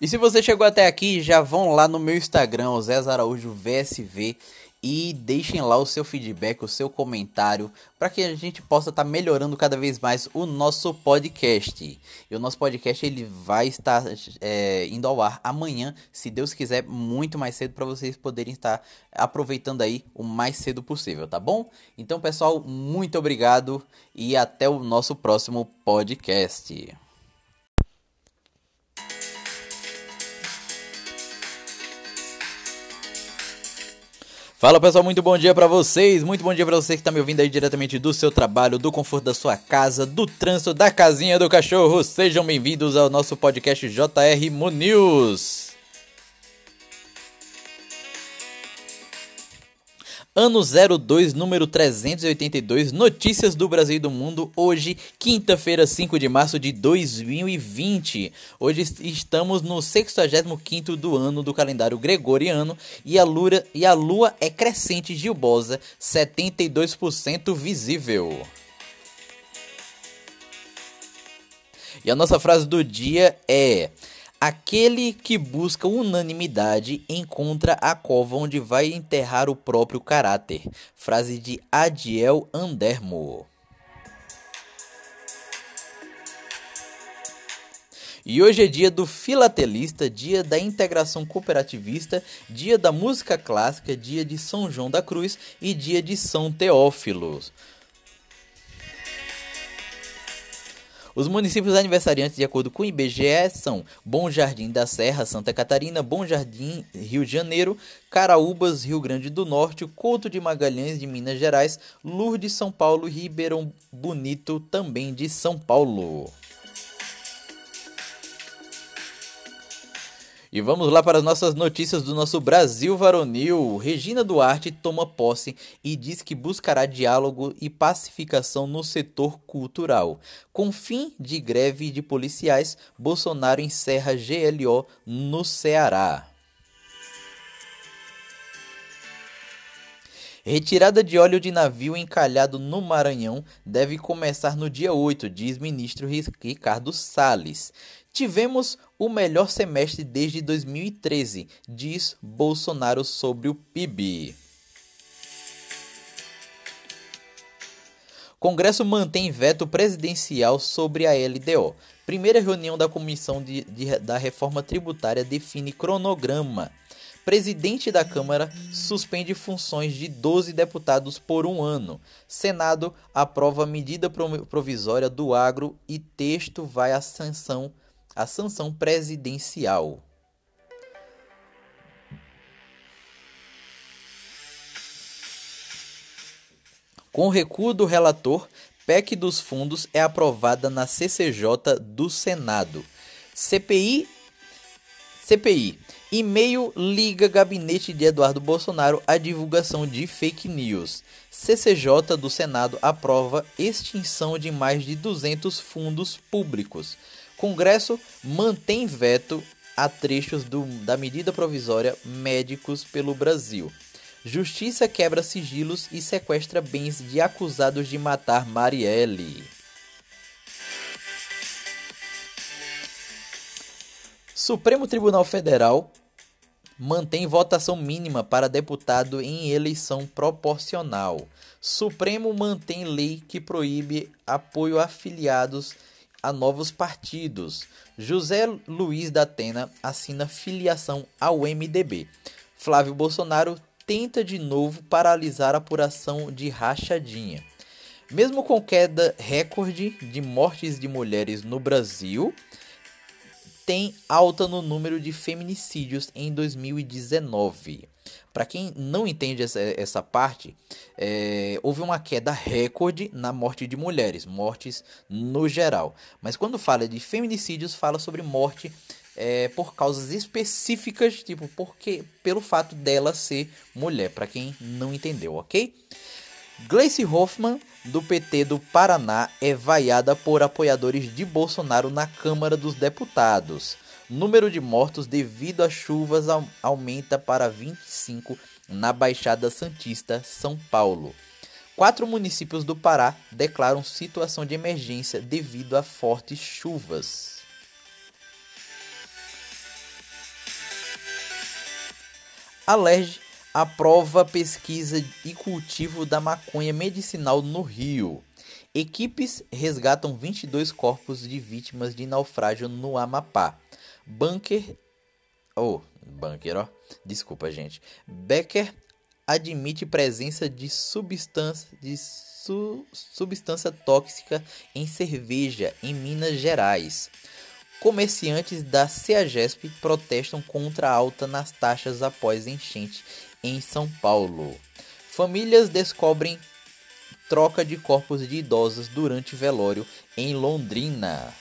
E se você chegou até aqui, já vão lá no meu Instagram, o Zé Araújo VSV, e deixem lá o seu feedback, o seu comentário, para que a gente possa estar tá melhorando cada vez mais o nosso podcast. E o nosso podcast ele vai estar é, indo ao ar amanhã, se Deus quiser, muito mais cedo, para vocês poderem estar aproveitando aí o mais cedo possível, tá bom? Então, pessoal, muito obrigado e até o nosso próximo podcast. Fala pessoal, muito bom dia para vocês, muito bom dia para você que tá me ouvindo aí diretamente do seu trabalho, do conforto da sua casa, do trânsito, da casinha do cachorro. Sejam bem-vindos ao nosso podcast JR Mo Ano 02, número 382, notícias do Brasil e do mundo. Hoje, quinta-feira, 5 de março de 2020. Hoje estamos no 65 do ano do calendário gregoriano e a, lua, e a lua é crescente gilbosa, 72% visível. E a nossa frase do dia é: Aquele que busca unanimidade encontra a cova onde vai enterrar o próprio caráter. Frase de Adiel Andermo. E hoje é dia do filatelista, dia da integração cooperativista, dia da música clássica, dia de São João da Cruz e dia de São Teófilos. Os municípios aniversariantes, de acordo com o IBGE, são Bom Jardim da Serra, Santa Catarina, Bom Jardim, Rio de Janeiro, Caraúbas, Rio Grande do Norte, Couto de Magalhães, de Minas Gerais, Lourdes, São Paulo e Ribeirão Bonito, também de São Paulo. E vamos lá para as nossas notícias do nosso Brasil varonil. Regina Duarte toma posse e diz que buscará diálogo e pacificação no setor cultural. Com fim de greve de policiais, Bolsonaro encerra GLO no Ceará. Retirada de óleo de navio encalhado no Maranhão deve começar no dia 8, diz ministro Ricardo Salles. Tivemos o melhor semestre desde 2013, diz Bolsonaro sobre o PIB. Congresso mantém veto presidencial sobre a LDO. Primeira reunião da Comissão de, de, da Reforma Tributária define cronograma. Presidente da Câmara suspende funções de 12 deputados por um ano. Senado aprova medida provisória do agro e texto vai à sanção a sanção presidencial. Com recuo do relator, PEC dos fundos é aprovada na CCJ do Senado. CPI CPI. E-mail liga gabinete de Eduardo Bolsonaro à divulgação de fake news. CCJ do Senado aprova extinção de mais de 200 fundos públicos. Congresso mantém veto a trechos do, da medida provisória Médicos pelo Brasil. Justiça quebra sigilos e sequestra bens de acusados de matar Marielle. Supremo Tribunal Federal mantém votação mínima para deputado em eleição proporcional. Supremo mantém lei que proíbe apoio a afiliados a novos partidos. José Luiz da Atena assina filiação ao MDB. Flávio Bolsonaro tenta de novo paralisar a apuração de rachadinha. Mesmo com queda recorde de mortes de mulheres no Brasil, tem alta no número de feminicídios em 2019. Para quem não entende essa, essa parte, é, houve uma queda recorde na morte de mulheres, mortes no geral. Mas quando fala de feminicídios, fala sobre morte é, por causas específicas, tipo porque pelo fato dela ser mulher, para quem não entendeu, ok? Gleice Hoffmann, do PT do Paraná, é vaiada por apoiadores de Bolsonaro na Câmara dos Deputados. Número de mortos devido às chuvas aumenta para 25 na Baixada Santista, São Paulo. Quatro municípios do Pará declaram situação de emergência devido a fortes chuvas. Alerj aprova pesquisa e cultivo da maconha medicinal no Rio. Equipes resgatam 22 corpos de vítimas de naufrágio no Amapá. Bunker. Oh, bunker, ó. Desculpa, gente. Becker admite presença de substância, de su, substância tóxica em cerveja em Minas Gerais. Comerciantes da CEAGESP protestam contra a alta nas taxas após enchente em São Paulo. Famílias descobrem troca de corpos de idosos durante velório em Londrina.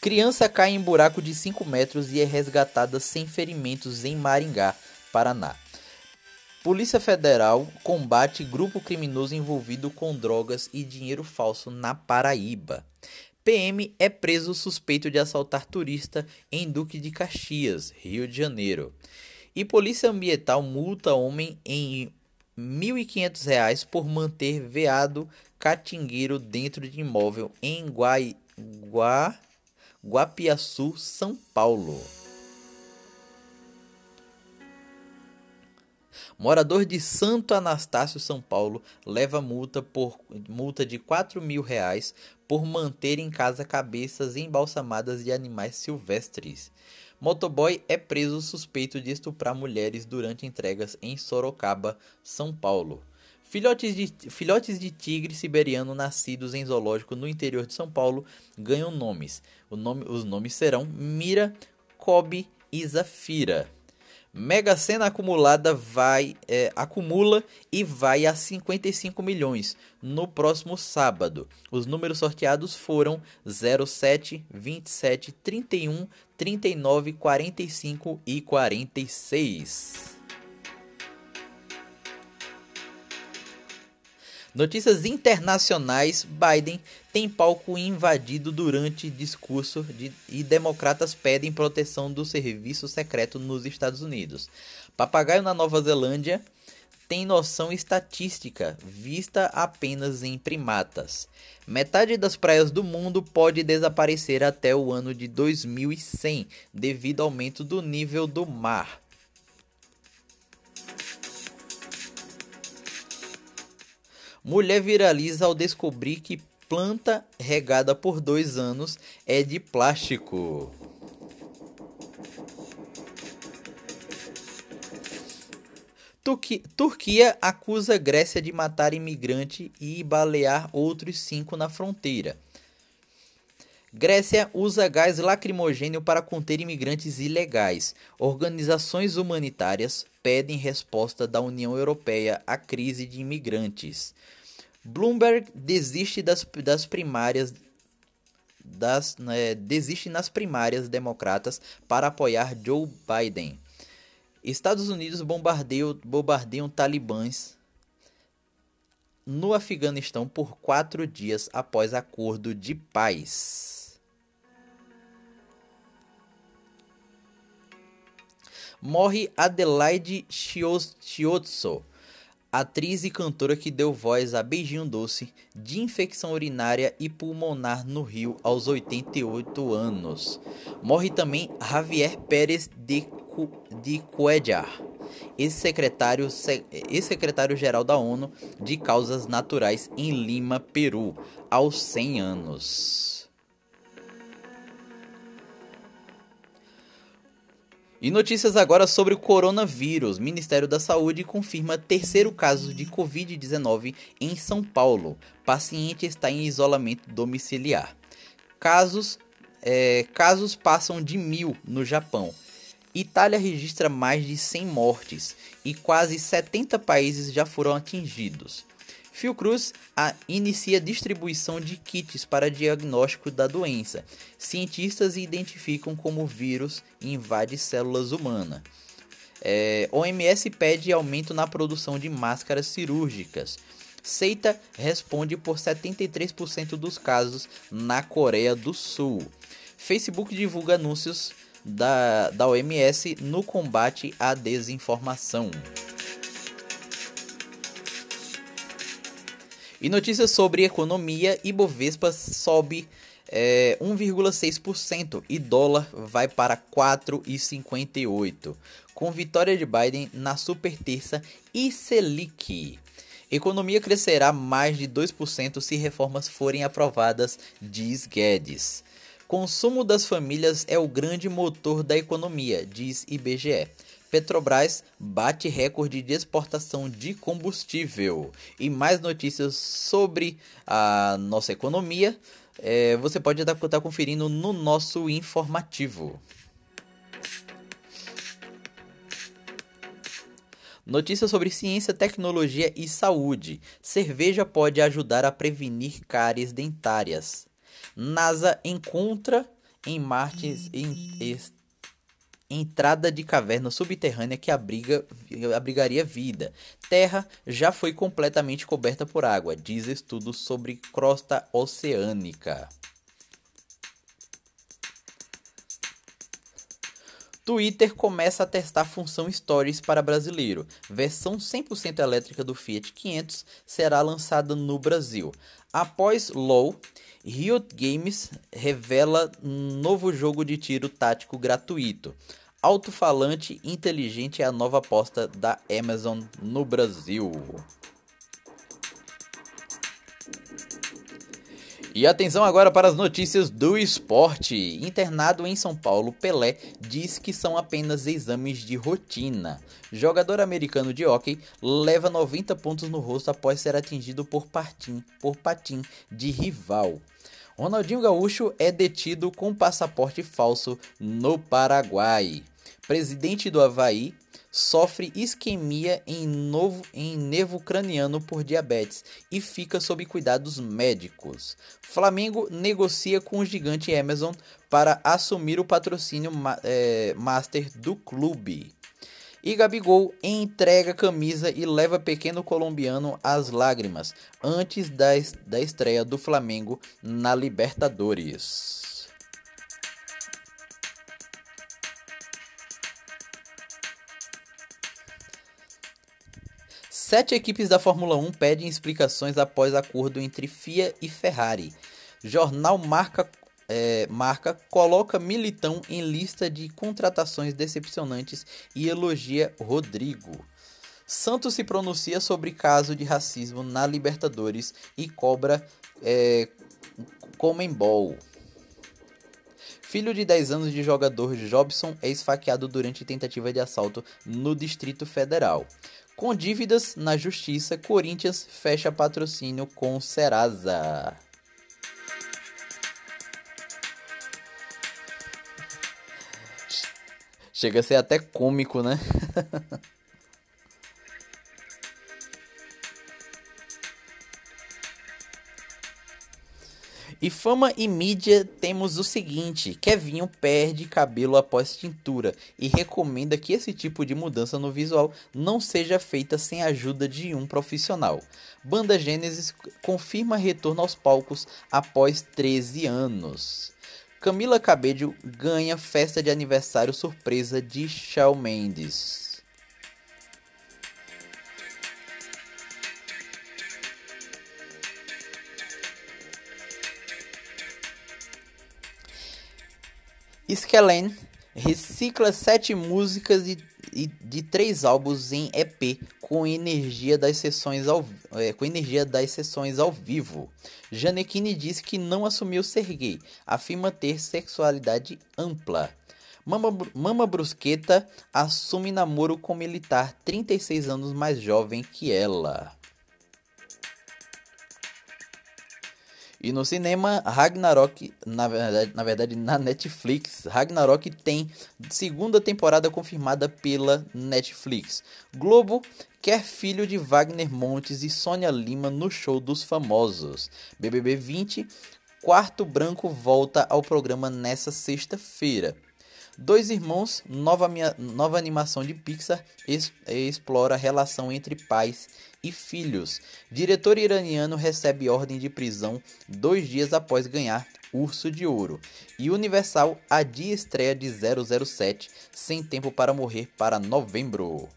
Criança cai em buraco de 5 metros e é resgatada sem ferimentos em Maringá, Paraná. Polícia Federal combate grupo criminoso envolvido com drogas e dinheiro falso na Paraíba. PM é preso suspeito de assaltar turista em Duque de Caxias, Rio de Janeiro. E Polícia Ambiental multa homem em R$ 1.500 por manter veado catingueiro dentro de imóvel em Guai... Gua... Guapiaçu, São Paulo. Morador de Santo Anastácio, São Paulo, leva multa por multa de 4 mil reais por manter em casa cabeças embalsamadas de animais silvestres. Motoboy é preso suspeito de estuprar mulheres durante entregas em Sorocaba, São Paulo. Filhotes de, filhotes de tigre siberiano nascidos em zoológico no interior de São Paulo ganham nomes. Nome, os nomes serão Mira, Kobe e Zafira. Mega Sena acumulada vai é, acumula e vai a 55 milhões no próximo sábado. Os números sorteados foram 07, 27, 31, 39, 45 e 46. Notícias internacionais: Biden tem palco invadido durante discurso de, e democratas pedem proteção do serviço secreto nos Estados Unidos. Papagaio na Nova Zelândia tem noção estatística vista apenas em primatas. Metade das praias do mundo pode desaparecer até o ano de 2100 devido ao aumento do nível do mar. Mulher viraliza ao descobrir que planta regada por dois anos é de plástico. Turquia acusa Grécia de matar imigrante e balear outros cinco na fronteira. Grécia usa gás lacrimogênio para conter imigrantes ilegais. Organizações humanitárias pedem resposta da União Europeia à crise de imigrantes. Bloomberg desiste das, das primárias das, né, desiste nas primárias democratas para apoiar Joe Biden. Estados Unidos bombardeiam, bombardeiam talibãs no Afeganistão por quatro dias após acordo de paz. Morre Adelaide Chiozzo, atriz e cantora que deu voz a Beijinho Doce, de infecção urinária e pulmonar no Rio aos 88 anos. Morre também Javier Pérez de, Cu, de Cuellar, ex-secretário ex-secretário-geral da ONU de Causas Naturais em Lima, Peru, aos 100 anos. E notícias agora sobre o coronavírus. Ministério da Saúde confirma terceiro caso de Covid-19 em São Paulo. Paciente está em isolamento domiciliar. Casos, é, casos passam de mil no Japão. Itália registra mais de 100 mortes e quase 70 países já foram atingidos. Fiocruz a, inicia distribuição de kits para diagnóstico da doença. Cientistas identificam como o vírus invade células humanas. É, OMS pede aumento na produção de máscaras cirúrgicas. Seita responde por 73% dos casos na Coreia do Sul. Facebook divulga anúncios da, da OMS no combate à desinformação. E notícias sobre economia: Ibovespa sobe é 1,6% e dólar vai para 4,58, com vitória de Biden na super terça e Selic. Economia crescerá mais de 2% se reformas forem aprovadas, diz Guedes. Consumo das famílias é o grande motor da economia, diz IBGE. Petrobras bate recorde de exportação de combustível. E mais notícias sobre a nossa economia é, você pode estar tá conferindo no nosso informativo. Notícias sobre ciência, tecnologia e saúde. Cerveja pode ajudar a prevenir cáries dentárias. NASA encontra em Marte em, entrada de caverna subterrânea que abriga, abrigaria vida. Terra já foi completamente coberta por água, diz estudo sobre crosta oceânica. Twitter começa a testar a função Stories para brasileiro. Versão 100% elétrica do Fiat 500 será lançada no Brasil. Após LoL, Riot Games revela um novo jogo de tiro tático gratuito. Alto-falante inteligente é a nova aposta da Amazon no Brasil. E atenção agora para as notícias do esporte. Internado em São Paulo, Pelé diz que são apenas exames de rotina. Jogador americano de hóquei leva 90 pontos no rosto após ser atingido por patim, por patim de rival. Ronaldinho Gaúcho é detido com passaporte falso no Paraguai. Presidente do Havaí sofre isquemia em, novo, em nervo craniano por diabetes e fica sob cuidados médicos. Flamengo negocia com o gigante Amazon para assumir o patrocínio é, master do clube. E Gabigol entrega camisa e leva pequeno colombiano às lágrimas antes da, da estreia do Flamengo na Libertadores. Sete equipes da Fórmula 1 pedem explicações após acordo entre FIA e Ferrari. Jornal Marca, é, Marca coloca Militão em lista de contratações decepcionantes e elogia Rodrigo. Santos se pronuncia sobre caso de racismo na Libertadores e cobra é, Comembol. Filho de 10 anos de jogador Jobson é esfaqueado durante tentativa de assalto no Distrito Federal. Com dívidas na justiça, Corinthians fecha patrocínio com Serasa. Chega a ser até cômico, né? E fama e mídia temos o seguinte: Kevinho perde cabelo após tintura e recomenda que esse tipo de mudança no visual não seja feita sem a ajuda de um profissional. Banda Gênesis confirma retorno aos palcos após 13 anos. Camila Cabello ganha festa de aniversário surpresa de Shawn Mendes. Skellen recicla sete músicas de, de três álbuns em EP com energia das sessões ao, é, com energia das sessões ao vivo. Janequine diz que não assumiu ser gay, afirma ter sexualidade ampla. Mama, Mama Brusqueta assume namoro com militar 36 anos mais jovem que ela. E no cinema, Ragnarok, na verdade, na verdade, na Netflix, Ragnarok tem segunda temporada confirmada pela Netflix. Globo quer filho de Wagner Montes e Sônia Lima no show dos famosos. BBB 20, Quarto Branco volta ao programa nessa sexta-feira. Dois Irmãos, nova, nova animação de Pixar, es, explora a relação entre pais e filhos. Diretor iraniano recebe ordem de prisão dois dias após ganhar Urso de Ouro. E Universal adia estreia de 007 Sem Tempo para Morrer para novembro.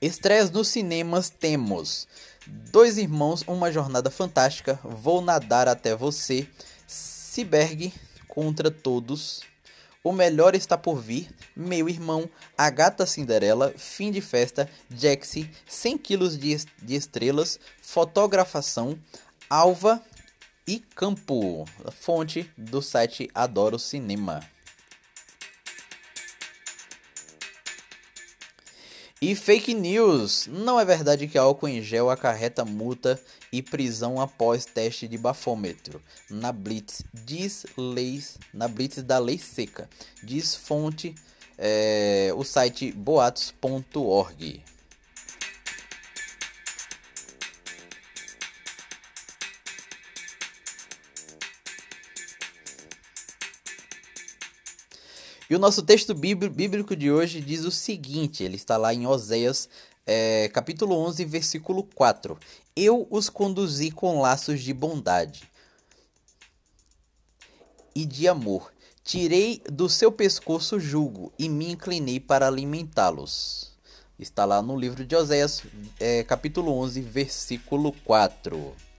Estreias nos cinemas temos Dois Irmãos, Uma Jornada Fantástica, Vou Nadar Até Você, Ciberg contra Todos, O Melhor Está Por Vir, Meu Irmão, A Gata Cinderela, Fim de Festa, Jaxi, 100 quilos de, de Estrelas, Fotografação, Alva e Campo, fonte do site Adoro Cinema. E fake news! Não é verdade que álcool em gel acarreta multa e prisão após teste de bafômetro. Na Blitz diz leis, na Blitz da lei seca. Diz fonte é, o site boatos.org. E o nosso texto bíblico de hoje diz o seguinte: ele está lá em Oséias, é, capítulo 11, versículo 4. Eu os conduzi com laços de bondade e de amor. Tirei do seu pescoço jugo e me inclinei para alimentá-los. Está lá no livro de Oséias, é, capítulo 11, versículo 4.